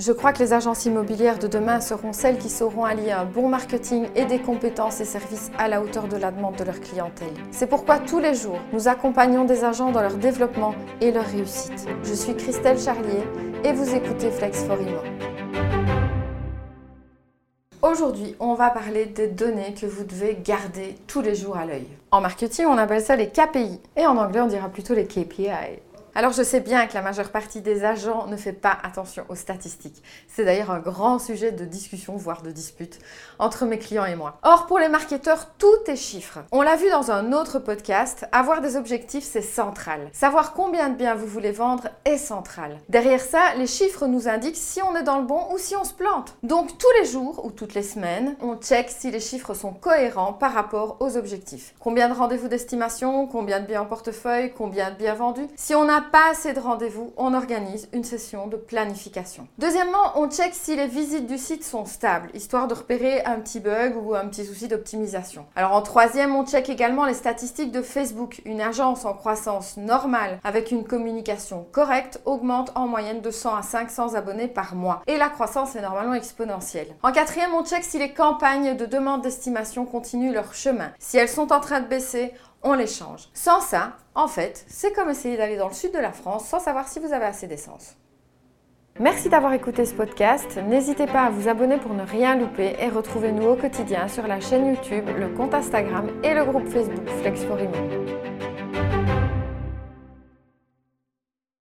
Je crois que les agences immobilières de demain seront celles qui sauront allier un bon marketing et des compétences et services à la hauteur de la demande de leur clientèle. C'est pourquoi tous les jours, nous accompagnons des agents dans leur développement et leur réussite. Je suis Christelle Charlier et vous écoutez Flex for Imo. Aujourd'hui, on va parler des données que vous devez garder tous les jours à l'œil. En marketing, on appelle ça les KPI et en anglais, on dira plutôt les KPI. Alors je sais bien que la majeure partie des agents ne fait pas attention aux statistiques. C'est d'ailleurs un grand sujet de discussion, voire de dispute, entre mes clients et moi. Or, pour les marketeurs, tout est chiffre. On l'a vu dans un autre podcast, avoir des objectifs, c'est central. Savoir combien de biens vous voulez vendre est central. Derrière ça, les chiffres nous indiquent si on est dans le bon ou si on se plante. Donc tous les jours ou toutes les semaines, on check si les chiffres sont cohérents par rapport aux objectifs. Combien de rendez-vous d'estimation, combien de biens en portefeuille, combien de biens vendus. Si on n'a pas assez de rendez-vous, on organise une session de planification. Deuxièmement, on check si les visites du site sont stables, histoire de repérer un petit bug ou un petit souci d'optimisation. Alors en troisième, on check également les statistiques de Facebook. Une agence en croissance normale avec une communication correcte augmente en moyenne de 100 à 500 abonnés par mois. Et la croissance est normalement exponentielle. En quatrième, on check si les campagnes de demande d'estimation continuent leur chemin. Si elles sont en train de baisser, on les change. Sans ça, en fait, c'est comme essayer d'aller dans le sud de la France sans savoir si vous avez assez d'essence. Merci d'avoir écouté ce podcast. N'hésitez pas à vous abonner pour ne rien louper et retrouvez-nous au quotidien sur la chaîne YouTube, le compte Instagram et le groupe Facebook Flex for